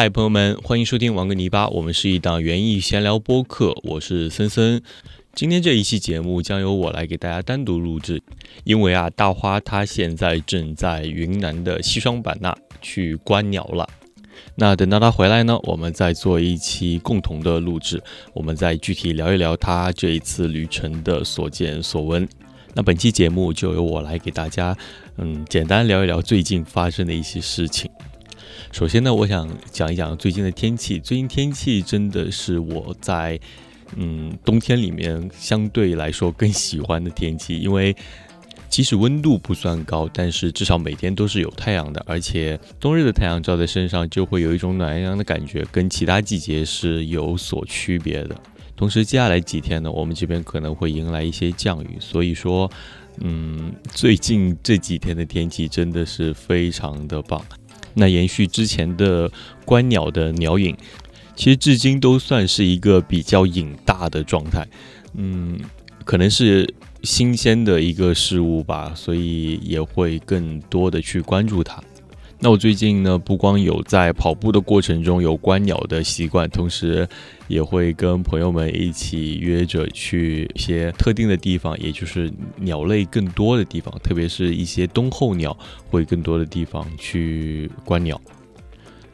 嗨，朋友们，欢迎收听王哥泥巴，我们是一档园艺闲聊播客，我是森森。今天这一期节目将由我来给大家单独录制，因为啊，大花它现在正在云南的西双版纳去观鸟了。那等到他回来呢，我们再做一期共同的录制，我们再具体聊一聊他这一次旅程的所见所闻。那本期节目就由我来给大家，嗯，简单聊一聊最近发生的一些事情。首先呢，我想讲一讲最近的天气。最近天气真的是我在嗯冬天里面相对来说更喜欢的天气，因为即使温度不算高，但是至少每天都是有太阳的，而且冬日的太阳照在身上就会有一种暖洋洋的感觉，跟其他季节是有所区别的。同时，接下来几天呢，我们这边可能会迎来一些降雨，所以说，嗯，最近这几天的天气真的是非常的棒。那延续之前的观鸟的鸟影，其实至今都算是一个比较影大的状态。嗯，可能是新鲜的一个事物吧，所以也会更多的去关注它。那我最近呢，不光有在跑步的过程中有观鸟的习惯，同时也会跟朋友们一起约着去一些特定的地方，也就是鸟类更多的地方，特别是一些冬候鸟会更多的地方去观鸟。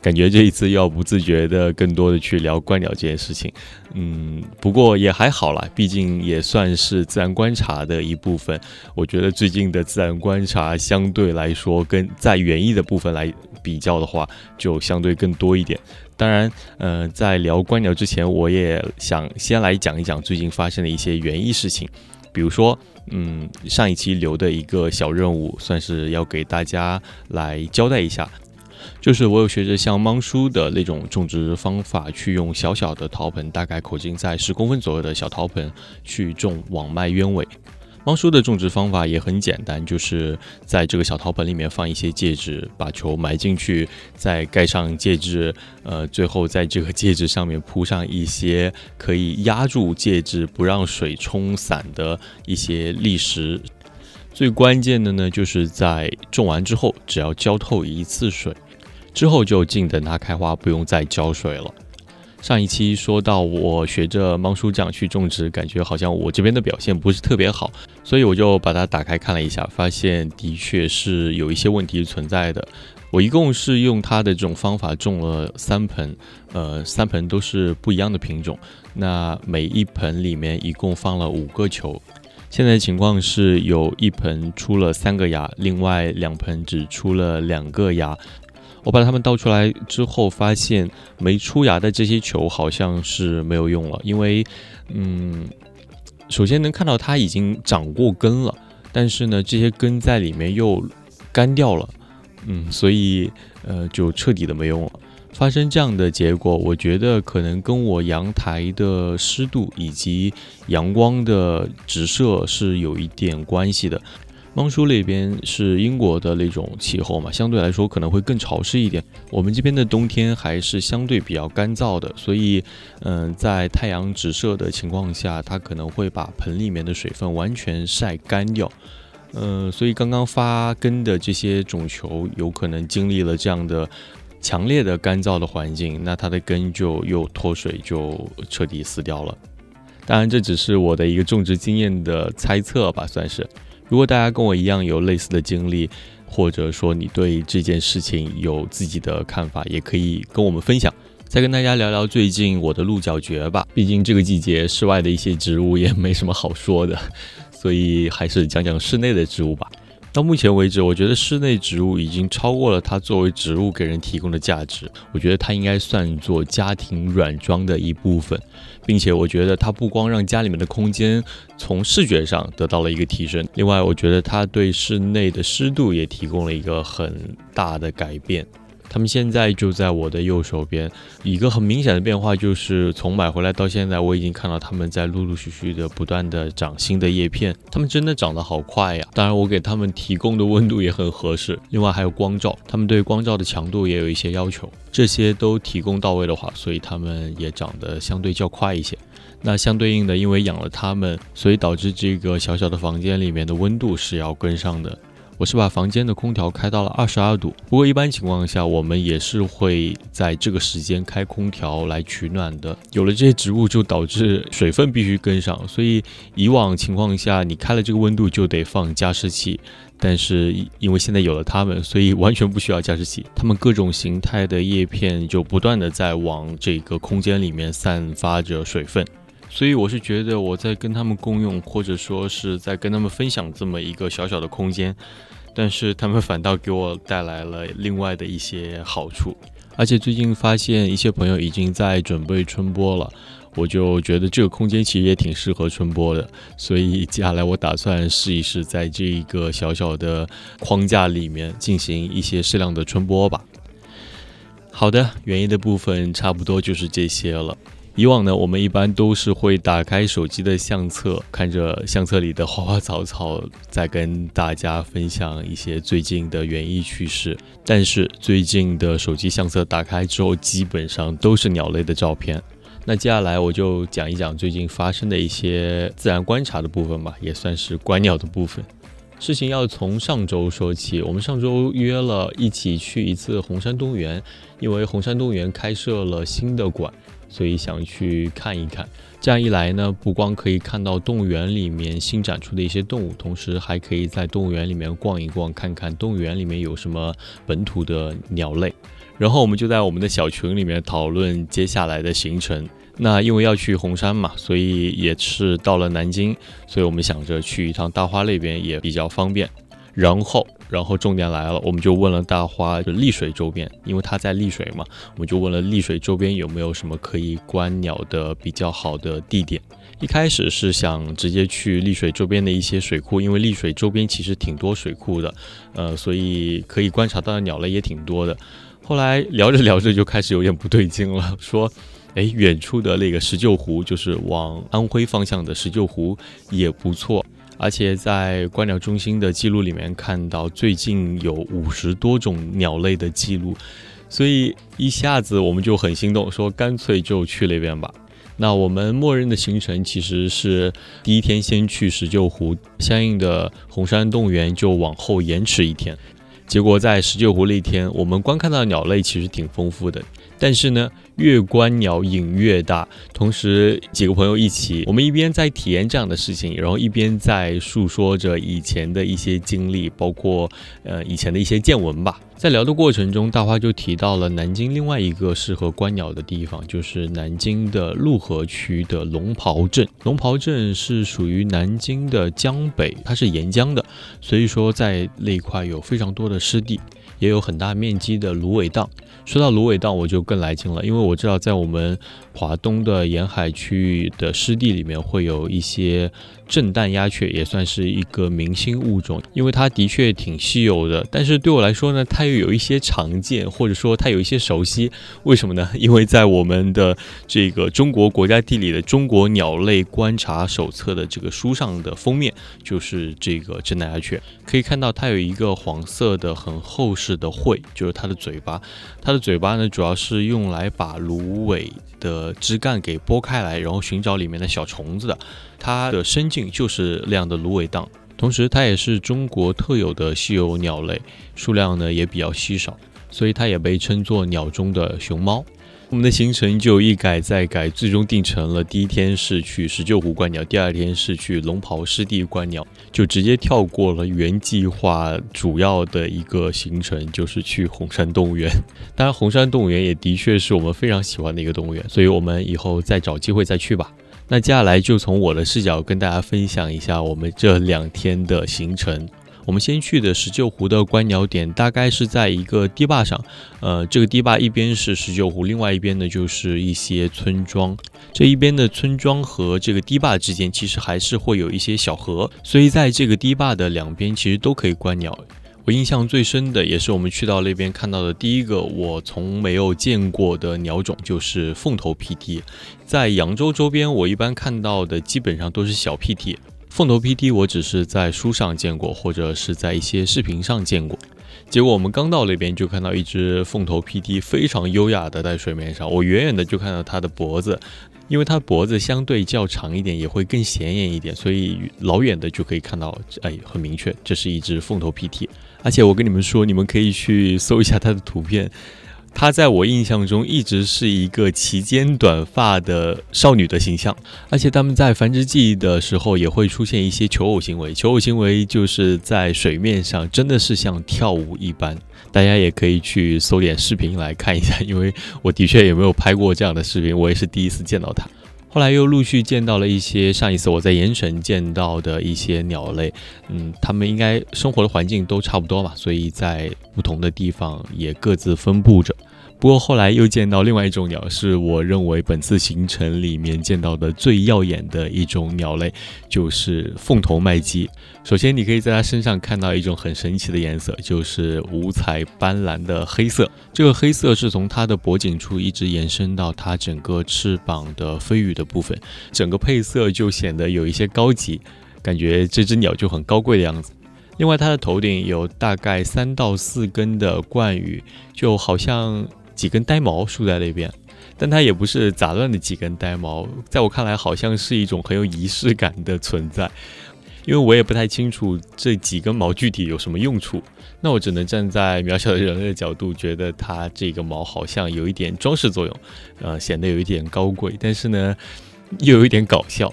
感觉这一次要不自觉的更多的去聊观鸟这件事情，嗯，不过也还好啦，毕竟也算是自然观察的一部分。我觉得最近的自然观察相对来说跟在园艺的部分来比较的话，就相对更多一点。当然，呃，在聊观鸟之前，我也想先来讲一讲最近发生的一些园艺事情，比如说，嗯，上一期留的一个小任务，算是要给大家来交代一下。就是我有学着像芒叔的那种种植方法，去用小小的陶盆，大概口径在十公分左右的小陶盆去种网脉鸢尾。芒叔的种植方法也很简单，就是在这个小陶盆里面放一些介质，把球埋进去，再盖上介质，呃，最后在这个介质上面铺上一些可以压住介质不让水冲散的一些砾石。最关键的呢，就是在种完之后，只要浇透一次水。之后就静等它开花，不用再浇水了。上一期说到我学着芒叔酱去种植，感觉好像我这边的表现不是特别好，所以我就把它打开看了一下，发现的确是有一些问题存在的。我一共是用它的这种方法种了三盆，呃，三盆都是不一样的品种。那每一盆里面一共放了五个球，现在情况是有一盆出了三个芽，另外两盆只出了两个芽。我把它们倒出来之后，发现没出芽的这些球好像是没有用了，因为，嗯，首先能看到它已经长过根了，但是呢，这些根在里面又干掉了，嗯，所以呃，就彻底的没用了。发生这样的结果，我觉得可能跟我阳台的湿度以及阳光的直射是有一点关系的。芒叔那边是英国的那种气候嘛，相对来说可能会更潮湿一点。我们这边的冬天还是相对比较干燥的，所以，嗯，在太阳直射的情况下，它可能会把盆里面的水分完全晒干掉。嗯，所以刚刚发根的这些种球，有可能经历了这样的强烈的干燥的环境，那它的根就又脱水，就彻底死掉了。当然，这只是我的一个种植经验的猜测吧，算是。如果大家跟我一样有类似的经历，或者说你对这件事情有自己的看法，也可以跟我们分享。再跟大家聊聊最近我的鹿角蕨吧，毕竟这个季节室外的一些植物也没什么好说的，所以还是讲讲室内的植物吧。到目前为止，我觉得室内植物已经超过了它作为植物给人提供的价值。我觉得它应该算作家庭软装的一部分，并且我觉得它不光让家里面的空间从视觉上得到了一个提升，另外我觉得它对室内的湿度也提供了一个很大的改变。他们现在就在我的右手边，一个很明显的变化就是从买回来到现在，我已经看到他们在陆陆续续的不断的长新的叶片，他们真的长得好快呀！当然，我给他们提供的温度也很合适，另外还有光照，他们对光照的强度也有一些要求，这些都提供到位的话，所以他们也长得相对较快一些。那相对应的，因为养了它们，所以导致这个小小的房间里面的温度是要跟上的。我是把房间的空调开到了二十二度。不过一般情况下，我们也是会在这个时间开空调来取暖的。有了这些植物，就导致水分必须跟上，所以以往情况下，你开了这个温度就得放加湿器。但是因为现在有了它们，所以完全不需要加湿器。它们各种形态的叶片就不断的在往这个空间里面散发着水分。所以我是觉得我在跟他们共用，或者说是在跟他们分享这么一个小小的空间，但是他们反倒给我带来了另外的一些好处。而且最近发现一些朋友已经在准备春播了，我就觉得这个空间其实也挺适合春播的。所以接下来我打算试一试，在这一个小小的框架里面进行一些适量的春播吧。好的，园艺的部分差不多就是这些了。以往呢，我们一般都是会打开手机的相册，看着相册里的花花草草，再跟大家分享一些最近的园艺趣事。但是最近的手机相册打开之后，基本上都是鸟类的照片。那接下来我就讲一讲最近发生的一些自然观察的部分吧，也算是观鸟的部分。事情要从上周说起，我们上周约了一起去一次红山动物园，因为红山动物园开设了新的馆。所以想去看一看，这样一来呢，不光可以看到动物园里面新展出的一些动物，同时还可以在动物园里面逛一逛，看看动物园里面有什么本土的鸟类。然后我们就在我们的小群里面讨论接下来的行程。那因为要去红山嘛，所以也是到了南京，所以我们想着去一趟大花那边也比较方便。然后。然后重点来了，我们就问了大花，就丽水周边，因为它在丽水嘛，我们就问了丽水周边有没有什么可以观鸟的比较好的地点。一开始是想直接去丽水周边的一些水库，因为丽水周边其实挺多水库的，呃，所以可以观察到的鸟类也挺多的。后来聊着聊着就开始有点不对劲了，说，哎，远处的那个石臼湖，就是往安徽方向的石臼湖也不错。而且在观鸟中心的记录里面看到，最近有五十多种鸟类的记录，所以一下子我们就很心动，说干脆就去那边吧。那我们默认的行程其实是第一天先去石臼湖，相应的红山动物园就往后延迟一天。结果在石臼湖那天，我们观看到鸟类其实挺丰富的，但是呢。越观鸟瘾越大，同时几个朋友一起，我们一边在体验这样的事情，然后一边在诉说着以前的一些经历，包括呃以前的一些见闻吧。在聊的过程中，大花就提到了南京另外一个适合观鸟的地方，就是南京的陆河区的龙袍镇。龙袍镇是属于南京的江北，它是沿江的，所以说在那一块有非常多的湿地。也有很大面积的芦苇荡。说到芦苇荡，我就更来劲了，因为我知道在我们华东的沿海区域的湿地里面会有一些。震旦鸦雀也算是一个明星物种，因为它的确挺稀有的。但是对我来说呢，它又有一些常见，或者说它有一些熟悉。为什么呢？因为在我们的这个中国国家地理的《中国鸟类观察手册》的这个书上的封面，就是这个震旦鸦雀。可以看到它有一个黄色的很厚实的喙，就是它的嘴巴。它的嘴巴呢，主要是用来把芦苇的枝干给剥开来，然后寻找里面的小虫子的。它的身境就是那样的芦苇荡，同时它也是中国特有的稀有鸟类，数量呢也比较稀少，所以它也被称作鸟中的熊猫。我们的行程就一改再改，最终定成了第一天是去石臼湖观鸟，第二天是去龙袍湿地观鸟，就直接跳过了原计划主要的一个行程，就是去红山动物园。当然，红山动物园也的确是我们非常喜欢的一个动物园，所以我们以后再找机会再去吧。那接下来就从我的视角跟大家分享一下我们这两天的行程。我们先去的石臼湖的观鸟点，大概是在一个堤坝上。呃，这个堤坝一边是石臼湖，另外一边呢就是一些村庄。这一边的村庄和这个堤坝之间，其实还是会有一些小河，所以在这个堤坝的两边，其实都可以观鸟。我印象最深的，也是我们去到那边看到的第一个我从没有见过的鸟种，就是凤头 PT。在扬州周边，我一般看到的基本上都是小 PT。凤头 PT，，我只是在书上见过，或者是在一些视频上见过。结果我们刚到那边，就看到一只凤头 PT，非常优雅的在水面上。我远远的就看到它的脖子，因为它脖子相对较长一点，也会更显眼一点，所以老远的就可以看到，哎，很明确，这是一只凤头 PT。而且我跟你们说，你们可以去搜一下它的图片。她在我印象中一直是一个齐肩短发的少女的形象，而且他们在繁殖季的时候也会出现一些求偶行为。求偶行为就是在水面上真的是像跳舞一般，大家也可以去搜点视频来看一下，因为我的确也没有拍过这样的视频，我也是第一次见到它。后来又陆续见到了一些上一次我在盐城见到的一些鸟类，嗯，它们应该生活的环境都差不多吧，所以在不同的地方也各自分布着。不过后来又见到另外一种鸟，是我认为本次行程里面见到的最耀眼的一种鸟类，就是凤头麦鸡。首先，你可以在它身上看到一种很神奇的颜色，就是五彩斑斓的黑色。这个黑色是从它的脖颈处一直延伸到它整个翅膀的飞羽的部分，整个配色就显得有一些高级，感觉这只鸟就很高贵的样子。另外，它的头顶有大概三到四根的冠羽，就好像。几根呆毛竖在那边，但它也不是杂乱的几根呆毛，在我看来好像是一种很有仪式感的存在，因为我也不太清楚这几根毛具体有什么用处，那我只能站在渺小的人类的角度，觉得它这个毛好像有一点装饰作用，呃，显得有一点高贵，但是呢，又有一点搞笑。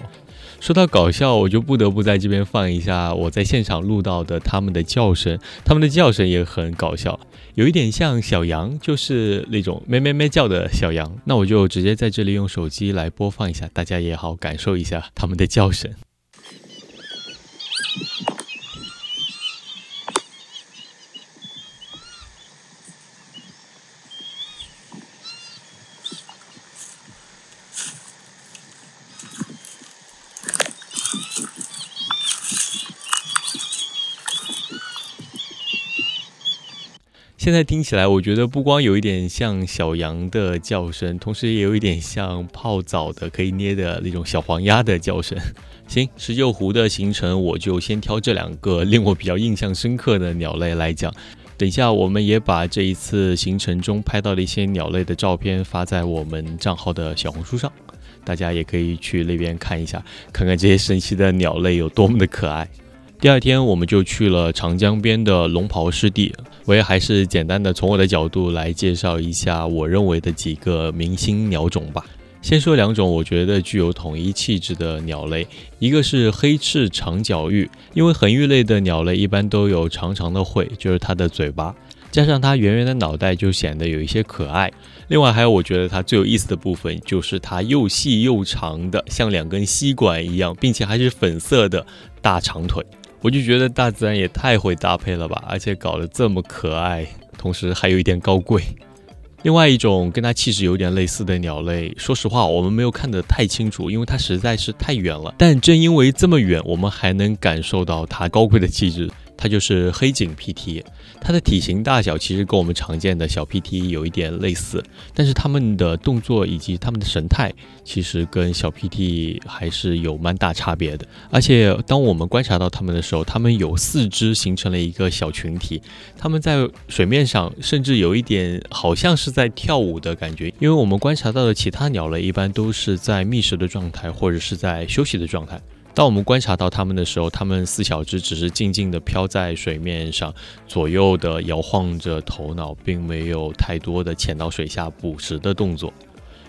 说到搞笑，我就不得不在这边放一下我在现场录到的他们的叫声，他们的叫声也很搞笑，有一点像小羊，就是那种咩咩咩叫的小羊。那我就直接在这里用手机来播放一下，大家也好感受一下他们的叫声。现在听起来，我觉得不光有一点像小羊的叫声，同时也有一点像泡澡的可以捏的那种小黄鸭的叫声。行，石臼湖的行程我就先挑这两个令我比较印象深刻的鸟类来讲。等一下，我们也把这一次行程中拍到的一些鸟类的照片发在我们账号的小红书上，大家也可以去那边看一下，看看这些神奇的鸟类有多么的可爱。第二天，我们就去了长江边的龙袍湿地。我也还是简单的从我的角度来介绍一下我认为的几个明星鸟种吧。先说两种我觉得具有统一气质的鸟类，一个是黑翅长角鹬，因为恒鹬类的鸟类一般都有长长的喙，就是它的嘴巴，加上它圆圆的脑袋，就显得有一些可爱。另外还有我觉得它最有意思的部分，就是它又细又长的，像两根吸管一样，并且还是粉色的大长腿。我就觉得大自然也太会搭配了吧，而且搞得这么可爱，同时还有一点高贵。另外一种跟它气质有点类似的鸟类，说实话我们没有看得太清楚，因为它实在是太远了。但正因为这么远，我们还能感受到它高贵的气质。它就是黑颈 PT，它的体型大小其实跟我们常见的小 PT 有一点类似，但是它们的动作以及它们的神态其实跟小 PT 还是有蛮大差别的。而且当我们观察到它们的时候，它们有四肢形成了一个小群体，它们在水面上甚至有一点好像是在跳舞的感觉，因为我们观察到的其他鸟类一般都是在觅食的状态或者是在休息的状态。当我们观察到它们的时候，它们四小只只是静静地飘在水面上，左右的摇晃着头脑，并没有太多的潜到水下捕食的动作。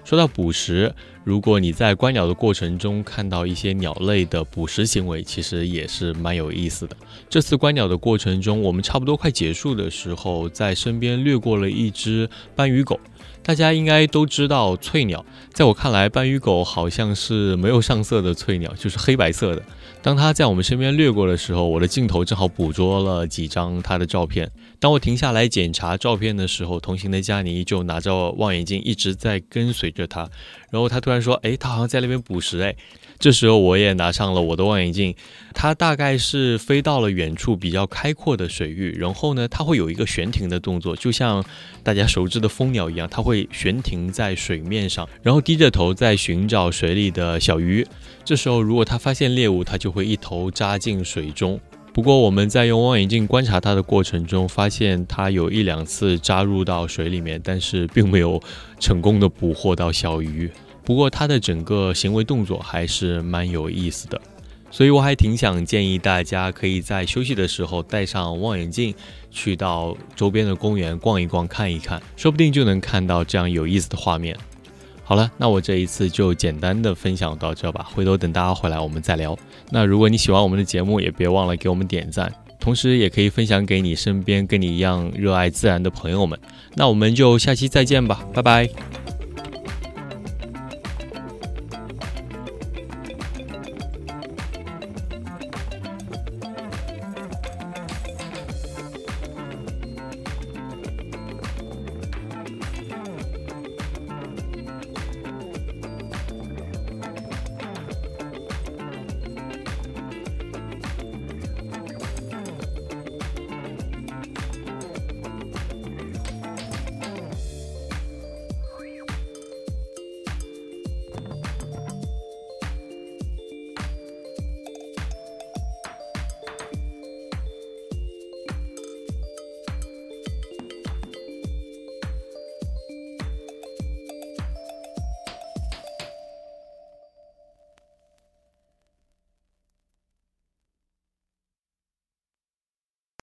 说到捕食，如果你在观鸟的过程中看到一些鸟类的捕食行为，其实也是蛮有意思的。这次观鸟的过程中，我们差不多快结束的时候，在身边掠过了一只斑鱼狗。大家应该都知道翠鸟，在我看来，斑鱼狗好像是没有上色的翠鸟，就是黑白色的。当他在我们身边掠过的时候，我的镜头正好捕捉了几张他的照片。当我停下来检查照片的时候，同行的佳妮就拿着望远镜一直在跟随着他。然后他突然说：“哎，他好像在那边捕食。”哎。这时候我也拿上了我的望远镜，它大概是飞到了远处比较开阔的水域，然后呢，它会有一个悬停的动作，就像大家熟知的蜂鸟一样，它会悬停在水面上，然后低着头在寻找水里的小鱼。这时候如果它发现猎物，它就会一头扎进水中。不过我们在用望远镜观察它的过程中，发现它有一两次扎入到水里面，但是并没有成功的捕获到小鱼。不过它的整个行为动作还是蛮有意思的，所以我还挺想建议大家可以在休息的时候带上望远镜，去到周边的公园逛一逛、看一看，说不定就能看到这样有意思的画面。好了，那我这一次就简单的分享到这吧，回头等大家回来我们再聊。那如果你喜欢我们的节目，也别忘了给我们点赞，同时也可以分享给你身边跟你一样热爱自然的朋友们。那我们就下期再见吧，拜拜。